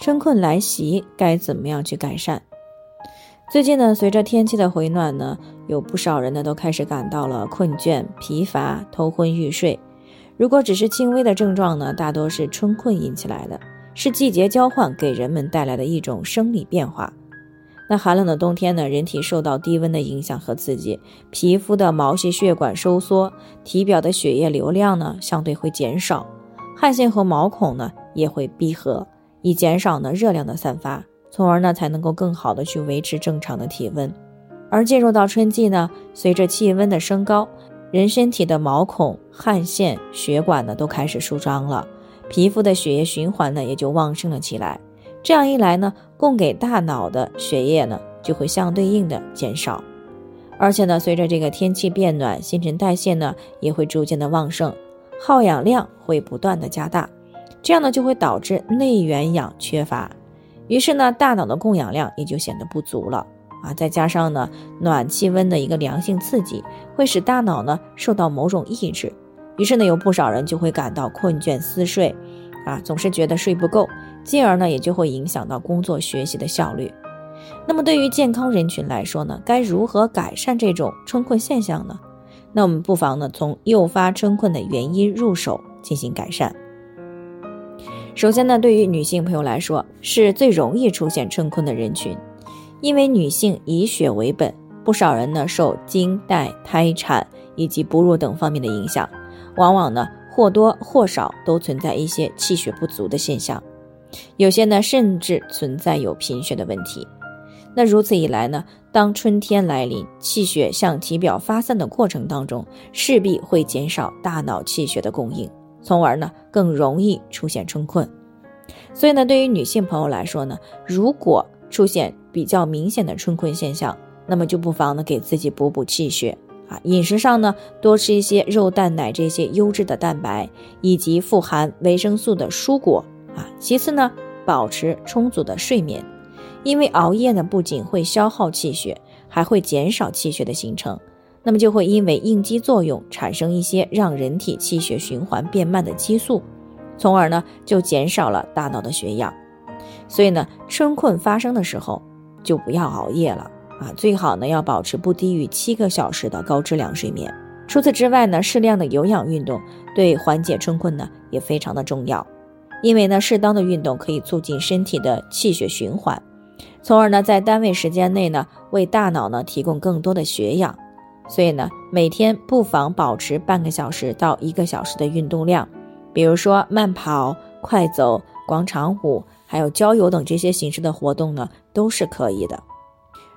春困来袭，该怎么样去改善？最近呢，随着天气的回暖呢，有不少人呢都开始感到了困倦、疲乏、头昏欲睡。如果只是轻微的症状呢，大多是春困引起来的，是季节交换给人们带来的一种生理变化。那寒冷的冬天呢，人体受到低温的影响和刺激，皮肤的毛细血管收缩，体表的血液流量呢相对会减少。汗腺和毛孔呢也会闭合，以减少呢热量的散发，从而呢才能够更好的去维持正常的体温。而进入到春季呢，随着气温的升高，人身体的毛孔、汗腺、血管呢都开始舒张了，皮肤的血液循环呢也就旺盛了起来。这样一来呢，供给大脑的血液呢就会相对应的减少，而且呢，随着这个天气变暖，新陈代谢呢也会逐渐的旺盛。耗氧量会不断的加大，这样呢就会导致内源氧缺乏，于是呢大脑的供氧量也就显得不足了啊。再加上呢暖气温的一个良性刺激，会使大脑呢受到某种抑制，于是呢有不少人就会感到困倦思睡，啊总是觉得睡不够，进而呢也就会影响到工作学习的效率。那么对于健康人群来说呢，该如何改善这种春困现象呢？那我们不妨呢，从诱发春困的原因入手进行改善。首先呢，对于女性朋友来说，是最容易出现春困的人群，因为女性以血为本，不少人呢受经带、胎产以及哺乳等方面的影响，往往呢或多或少都存在一些气血不足的现象，有些呢甚至存在有贫血的问题。那如此一来呢，当春天来临，气血向体表发散的过程当中，势必会减少大脑气血的供应，从而呢更容易出现春困。所以呢，对于女性朋友来说呢，如果出现比较明显的春困现象，那么就不妨呢给自己补补气血啊，饮食上呢多吃一些肉蛋奶这些优质的蛋白，以及富含维生素的蔬果啊。其次呢，保持充足的睡眠。因为熬夜呢，不仅会消耗气血，还会减少气血的形成，那么就会因为应激作用产生一些让人体气血循环变慢的激素，从而呢就减少了大脑的血氧。所以呢，春困发生的时候就不要熬夜了啊，最好呢要保持不低于七个小时的高质量睡眠。除此之外呢，适量的有氧运动对缓解春困呢也非常的重要，因为呢适当的运动可以促进身体的气血循环。从而呢，在单位时间内呢，为大脑呢提供更多的血氧，所以呢，每天不妨保持半个小时到一个小时的运动量，比如说慢跑、快走、广场舞，还有郊游等这些形式的活动呢，都是可以的。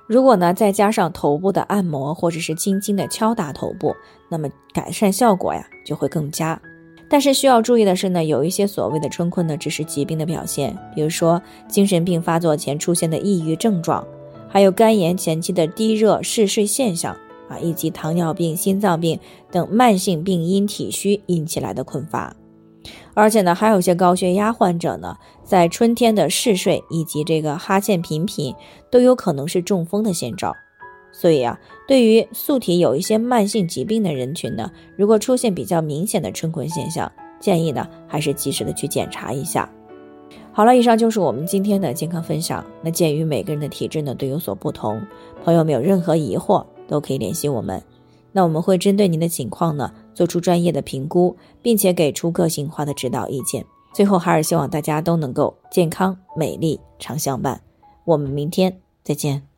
如果呢，再加上头部的按摩或者是轻轻的敲打头部，那么改善效果呀就会更佳。但是需要注意的是呢，有一些所谓的春困呢，只是疾病的表现，比如说精神病发作前出现的抑郁症状，还有肝炎前期的低热嗜睡现象啊，以及糖尿病、心脏病等慢性病因体虚引起来的困乏。而且呢，还有些高血压患者呢，在春天的嗜睡以及这个哈欠频频，都有可能是中风的先兆。所以啊，对于素体有一些慢性疾病的人群呢，如果出现比较明显的春困现象，建议呢还是及时的去检查一下。好了，以上就是我们今天的健康分享。那鉴于每个人的体质呢都有所不同，朋友们有任何疑惑都可以联系我们，那我们会针对您的情况呢做出专业的评估，并且给出个性化的指导意见。最后还是希望大家都能够健康美丽常相伴。我们明天再见。